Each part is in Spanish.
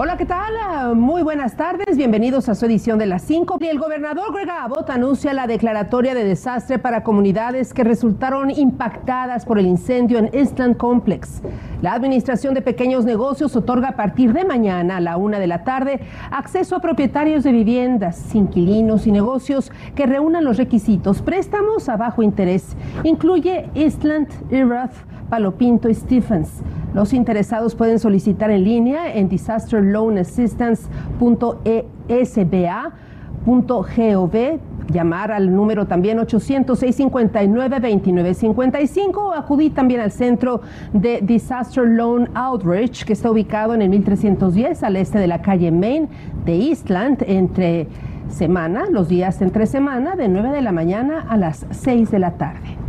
Hola, ¿qué tal? Muy buenas tardes, bienvenidos a su edición de las 5. El gobernador Greg Abbott anuncia la declaratoria de desastre para comunidades que resultaron impactadas por el incendio en Eastland Complex. La Administración de Pequeños Negocios otorga a partir de mañana a la una de la tarde acceso a propietarios de viviendas, inquilinos y negocios que reúnan los requisitos préstamos a bajo interés. Incluye Eastland, Erath, Palo Pinto y Stephens. Los interesados pueden solicitar en línea en disasterloanassistance.sba.gov, llamar al número también 800-659-2955 o acudir también al centro de Disaster Loan Outreach que está ubicado en el 1310 al este de la calle Main de Eastland entre semana, los días entre semana de 9 de la mañana a las 6 de la tarde.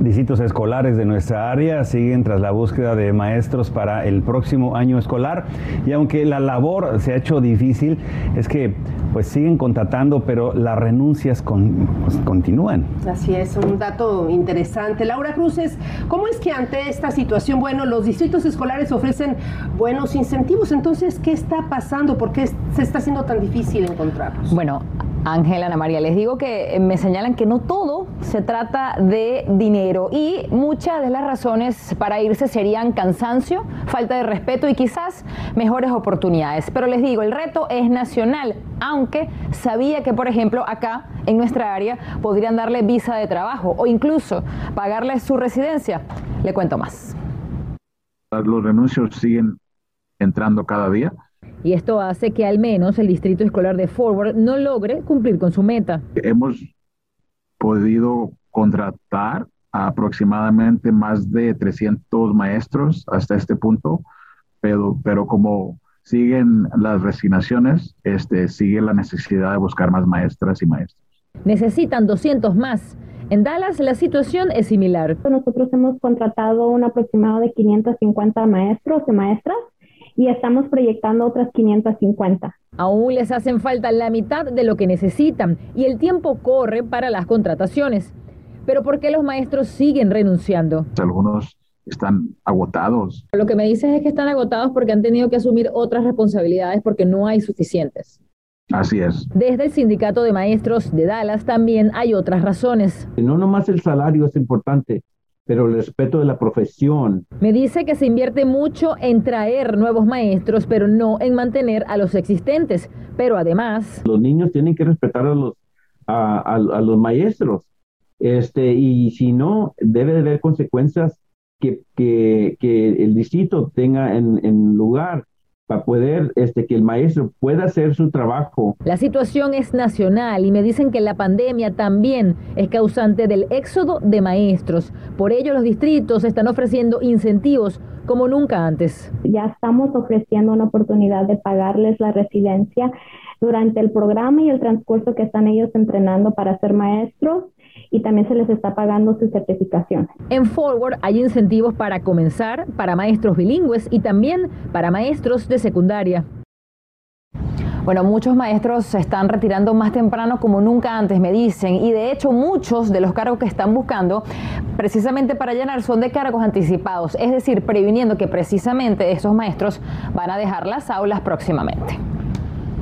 Distritos escolares de nuestra área siguen tras la búsqueda de maestros para el próximo año escolar y aunque la labor se ha hecho difícil, es que pues siguen contratando, pero las renuncias pues, continúan. Así es, un dato interesante. Laura Cruces, ¿cómo es que ante esta situación, bueno, los distritos escolares ofrecen buenos incentivos? Entonces, ¿qué está pasando? ¿Por qué se está haciendo tan difícil encontrarlos? Bueno, Ángela, Ana María, les digo que me señalan que no todo se trata de dinero y muchas de las razones para irse serían cansancio, falta de respeto y quizás mejores oportunidades. Pero les digo, el reto es nacional, aunque sabía que, por ejemplo, acá en nuestra área podrían darle visa de trabajo o incluso pagarle su residencia. Le cuento más. Los renuncios siguen entrando cada día y esto hace que al menos el distrito escolar de Forward no logre cumplir con su meta. Hemos podido contratar aproximadamente más de 300 maestros hasta este punto, pero, pero como siguen las resignaciones, este, sigue la necesidad de buscar más maestras y maestros. Necesitan 200 más. En Dallas la situación es similar. Nosotros hemos contratado un aproximado de 550 maestros y maestras y estamos proyectando otras 550. Aún les hacen falta la mitad de lo que necesitan y el tiempo corre para las contrataciones. Pero ¿por qué los maestros siguen renunciando? Algunos están agotados. Lo que me dices es que están agotados porque han tenido que asumir otras responsabilidades porque no hay suficientes. Así es. Desde el sindicato de maestros de Dallas también hay otras razones. No nomás el salario es importante, pero el respeto de la profesión. Me dice que se invierte mucho en traer nuevos maestros, pero no en mantener a los existentes. Pero además... Los niños tienen que respetar a los, a, los maestros. Este, y si no, debe de haber consecuencias que, que, que el distrito tenga en, en lugar para poder este, que el maestro pueda hacer su trabajo. La situación es nacional y me dicen que la pandemia también es causante del éxodo de maestros. Por ello los distritos están ofreciendo incentivos como nunca antes. Ya estamos ofreciendo una oportunidad de pagarles la residencia durante el programa y el transcurso que están ellos entrenando para ser maestros y también se les está pagando su certificación. En Forward hay incentivos para comenzar, para maestros bilingües y también para maestros de secundaria. Bueno, muchos maestros se están retirando más temprano como nunca antes, me dicen, y de hecho muchos de los cargos que están buscando precisamente para llenar son de cargos anticipados, es decir, previniendo que precisamente esos maestros van a dejar las aulas próximamente.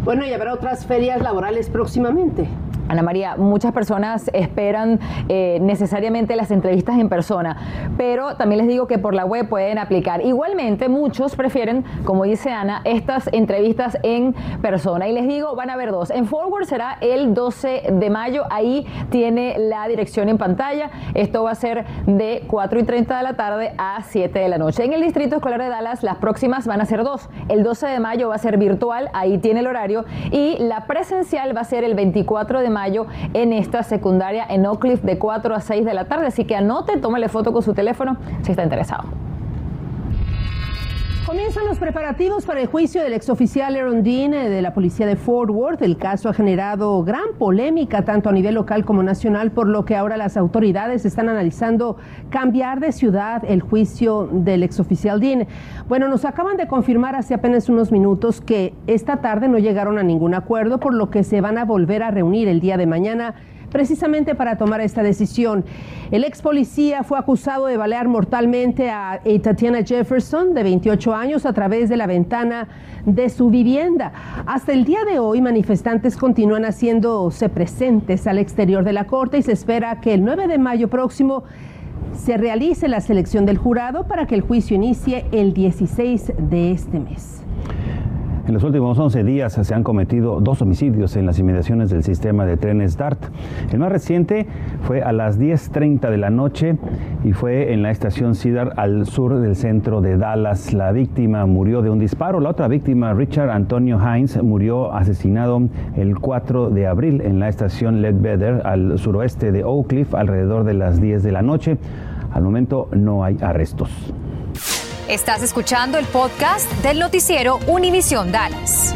Bueno, y habrá otras ferias laborales próximamente. Ana María, muchas personas esperan eh, necesariamente las entrevistas en persona, pero también les digo que por la web pueden aplicar. Igualmente, muchos prefieren, como dice Ana, estas entrevistas en persona. Y les digo, van a haber dos. En Forward será el 12 de mayo, ahí tiene la dirección en pantalla. Esto va a ser de 4 y 30 de la tarde a 7 de la noche. En el Distrito Escolar de Dallas, las próximas van a ser dos. El 12 de mayo va a ser virtual, ahí tiene el horario, y la presencial va a ser el 24 de mayo mayo en esta secundaria en Oak de 4 a 6 de la tarde. Así que anote, tómale foto con su teléfono si está interesado. Comienzan los preparativos para el juicio del exoficial Aaron Dean eh, de la policía de Fort Worth. El caso ha generado gran polémica tanto a nivel local como nacional, por lo que ahora las autoridades están analizando cambiar de ciudad el juicio del exoficial Dean. Bueno, nos acaban de confirmar hace apenas unos minutos que esta tarde no llegaron a ningún acuerdo, por lo que se van a volver a reunir el día de mañana precisamente para tomar esta decisión. El ex policía fue acusado de balear mortalmente a Tatiana Jefferson, de 28 años, a través de la ventana de su vivienda. Hasta el día de hoy, manifestantes continúan haciéndose presentes al exterior de la corte y se espera que el 9 de mayo próximo se realice la selección del jurado para que el juicio inicie el 16 de este mes. En los últimos 11 días se han cometido dos homicidios en las inmediaciones del sistema de trenes DART. El más reciente fue a las 10.30 de la noche y fue en la estación Cedar al sur del centro de Dallas. La víctima murió de un disparo. La otra víctima, Richard Antonio Hines, murió asesinado el 4 de abril en la estación Ledbetter al suroeste de Oak Cliff alrededor de las 10 de la noche. Al momento no hay arrestos. Estás escuchando el podcast del noticiero Univisión Dallas.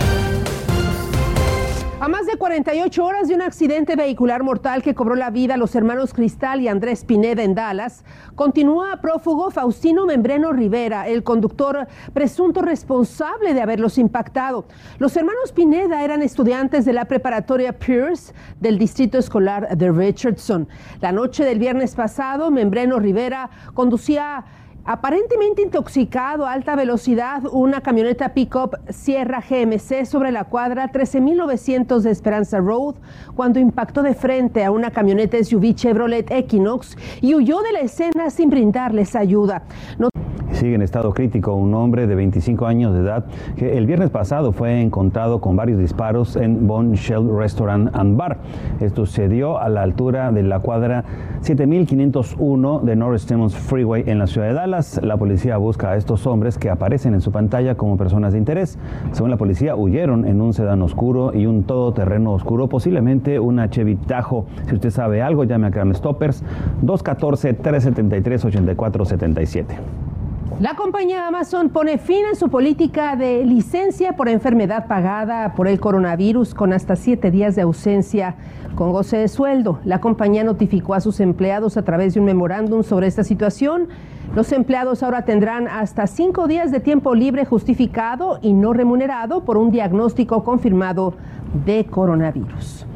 A más de 48 horas de un accidente vehicular mortal que cobró la vida a los hermanos Cristal y Andrés Pineda en Dallas, continúa prófugo Faustino Membreno Rivera, el conductor presunto responsable de haberlos impactado. Los hermanos Pineda eran estudiantes de la preparatoria Pierce del distrito escolar de Richardson. La noche del viernes pasado, Membreno Rivera conducía Aparentemente intoxicado a alta velocidad, una camioneta pickup Sierra GMC sobre la cuadra 13900 de Esperanza Road cuando impactó de frente a una camioneta SUV Chevrolet Equinox y huyó de la escena sin brindarles ayuda sigue en estado crítico un hombre de 25 años de edad que el viernes pasado fue encontrado con varios disparos en Bon Shell Restaurant and Bar. Esto sucedió a la altura de la cuadra 7501 de North Stemmons Freeway en la ciudad de Dallas. La policía busca a estos hombres que aparecen en su pantalla como personas de interés. Según la policía, huyeron en un sedán oscuro y un todoterreno oscuro, posiblemente una Chevy Tahoe. Si usted sabe algo, llame a Crime Stoppers 214 373 8477. La compañía Amazon pone fin a su política de licencia por enfermedad pagada por el coronavirus con hasta siete días de ausencia con goce de sueldo. La compañía notificó a sus empleados a través de un memorándum sobre esta situación. Los empleados ahora tendrán hasta cinco días de tiempo libre justificado y no remunerado por un diagnóstico confirmado de coronavirus.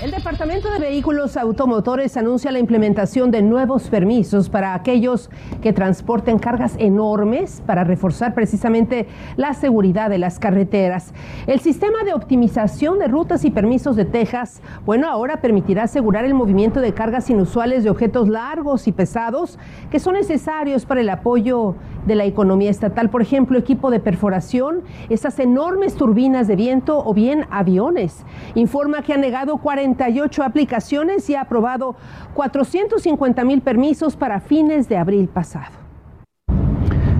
El Departamento de Vehículos Automotores anuncia la implementación de nuevos permisos para aquellos que transporten cargas enormes para reforzar precisamente la seguridad de las carreteras. El sistema de optimización de rutas y permisos de Texas, bueno, ahora permitirá asegurar el movimiento de cargas inusuales de objetos largos y pesados que son necesarios para el apoyo de la economía estatal, por ejemplo, equipo de perforación, esas enormes turbinas de viento o bien aviones. Informa que ha negado 48 aplicaciones y ha aprobado 450 mil permisos para fines de abril pasado.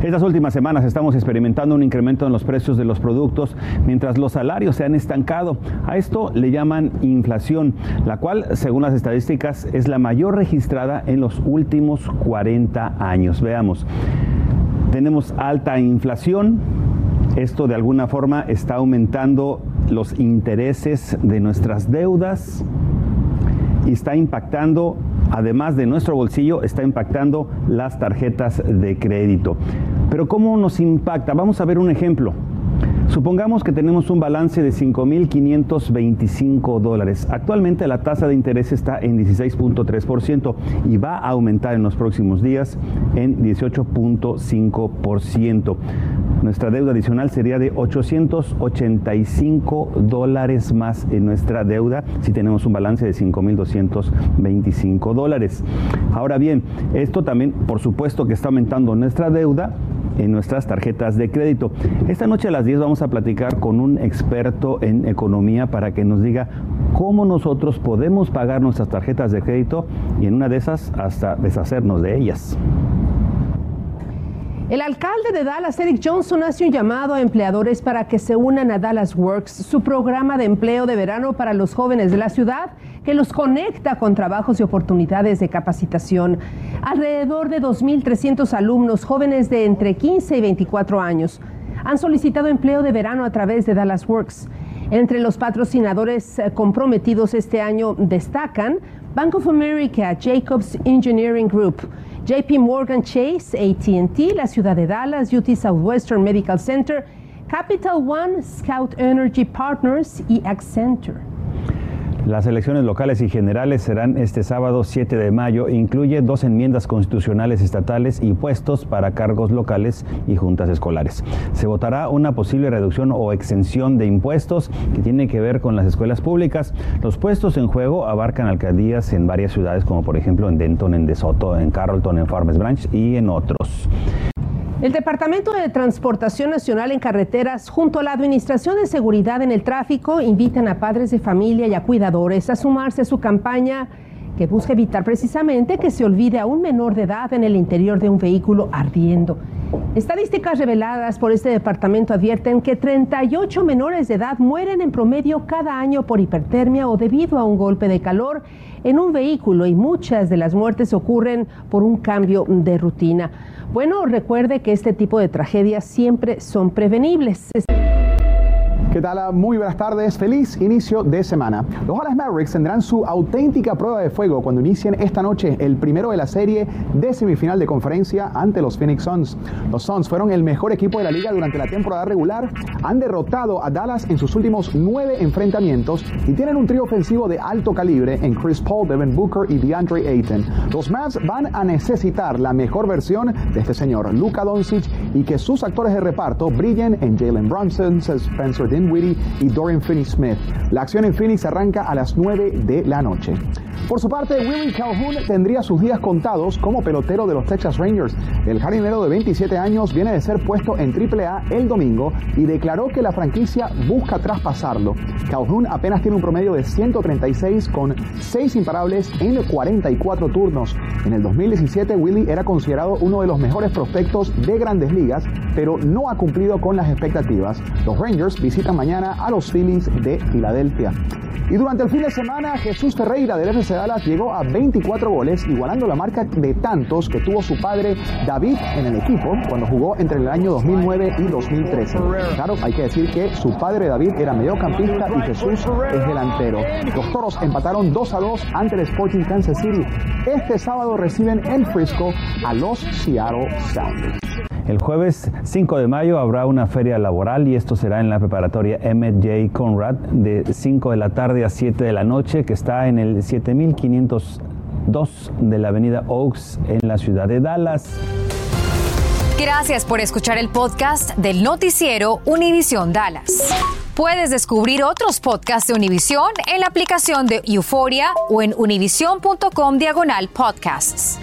Estas últimas semanas estamos experimentando un incremento en los precios de los productos mientras los salarios se han estancado. A esto le llaman inflación, la cual, según las estadísticas, es la mayor registrada en los últimos 40 años. Veamos. Tenemos alta inflación. Esto de alguna forma está aumentando los intereses de nuestras deudas y está impactando, además de nuestro bolsillo, está impactando las tarjetas de crédito. Pero ¿cómo nos impacta? Vamos a ver un ejemplo. Supongamos que tenemos un balance de 5.525 dólares. Actualmente la tasa de interés está en 16.3% y va a aumentar en los próximos días en 18.5%. Nuestra deuda adicional sería de 885 dólares más en nuestra deuda si tenemos un balance de 5.225 dólares. Ahora bien, esto también, por supuesto que está aumentando nuestra deuda, en nuestras tarjetas de crédito. Esta noche a las 10 vamos a platicar con un experto en economía para que nos diga cómo nosotros podemos pagar nuestras tarjetas de crédito y en una de esas hasta deshacernos de ellas. El alcalde de Dallas, Eric Johnson, hace un llamado a empleadores para que se unan a Dallas Works, su programa de empleo de verano para los jóvenes de la ciudad, que los conecta con trabajos y oportunidades de capacitación. Alrededor de 2.300 alumnos jóvenes de entre 15 y 24 años han solicitado empleo de verano a través de Dallas Works. Entre los patrocinadores eh, comprometidos este año destacan Bank of America, Jacobs Engineering Group, JP Morgan Chase, ATT, la ciudad de Dallas, UT Southwestern Medical Center, Capital One, Scout Energy Partners y Accenture. Las elecciones locales y generales serán este sábado 7 de mayo. Incluye dos enmiendas constitucionales estatales y puestos para cargos locales y juntas escolares. Se votará una posible reducción o exención de impuestos que tiene que ver con las escuelas públicas. Los puestos en juego abarcan alcaldías en varias ciudades, como por ejemplo en Denton, en DeSoto, en Carrollton, en Farmers Branch y en otros. El Departamento de Transportación Nacional en Carreteras, junto a la Administración de Seguridad en el Tráfico, invitan a padres de familia y a cuidadores a sumarse a su campaña que busca evitar precisamente que se olvide a un menor de edad en el interior de un vehículo ardiendo. Estadísticas reveladas por este departamento advierten que 38 menores de edad mueren en promedio cada año por hipertermia o debido a un golpe de calor en un vehículo y muchas de las muertes ocurren por un cambio de rutina. Bueno, recuerde que este tipo de tragedias siempre son prevenibles. ¿Qué? Muy buenas tardes. Feliz inicio de semana. Los Dallas Mavericks tendrán su auténtica prueba de fuego cuando inicien esta noche el primero de la serie de semifinal de conferencia ante los Phoenix Suns. Los Suns fueron el mejor equipo de la liga durante la temporada regular, han derrotado a Dallas en sus últimos nueve enfrentamientos y tienen un trío ofensivo de alto calibre en Chris Paul, Devin Booker y DeAndre Ayton. Los Mavs van a necesitar la mejor versión de este señor, Luka Doncic, y que sus actores de reparto brillen en Jalen Brunson, Spencer Dinwiddie y Dorian Finney-Smith. La acción en Phoenix arranca a las 9 de la noche. Por su parte, Willie Calhoun tendría sus días contados como pelotero de los Texas Rangers. El jardinero de 27 años viene de ser puesto en AAA el domingo y declaró que la franquicia busca traspasarlo. Calhoun apenas tiene un promedio de 136 con 6 imparables en 44 turnos. En el 2017, Willie era considerado uno de los mejores prospectos de grandes ligas, pero no ha cumplido con las expectativas. Los Rangers visitan mañana a los Phillies de Filadelfia. Y durante el fin de semana, Jesús Ferreira del FC Dallas llegó a 24 goles, igualando la marca de tantos que tuvo su padre David en el equipo cuando jugó entre el año 2009 y 2013. Claro, hay que decir que su padre David era mediocampista y Jesús es delantero. Los toros empataron 2 a 2 ante el Sporting Kansas City. Este sábado reciben en Frisco a los Seattle Sounders. El jueves 5 de mayo habrá una feria laboral y esto será en la preparatoria Emmett J. Conrad de 5 de la tarde a 7 de la noche que está en el 7502 de la avenida Oaks en la ciudad de Dallas. Gracias por escuchar el podcast del noticiero Univisión Dallas. Puedes descubrir otros podcasts de Univisión en la aplicación de Euforia o en univision.com diagonal podcasts.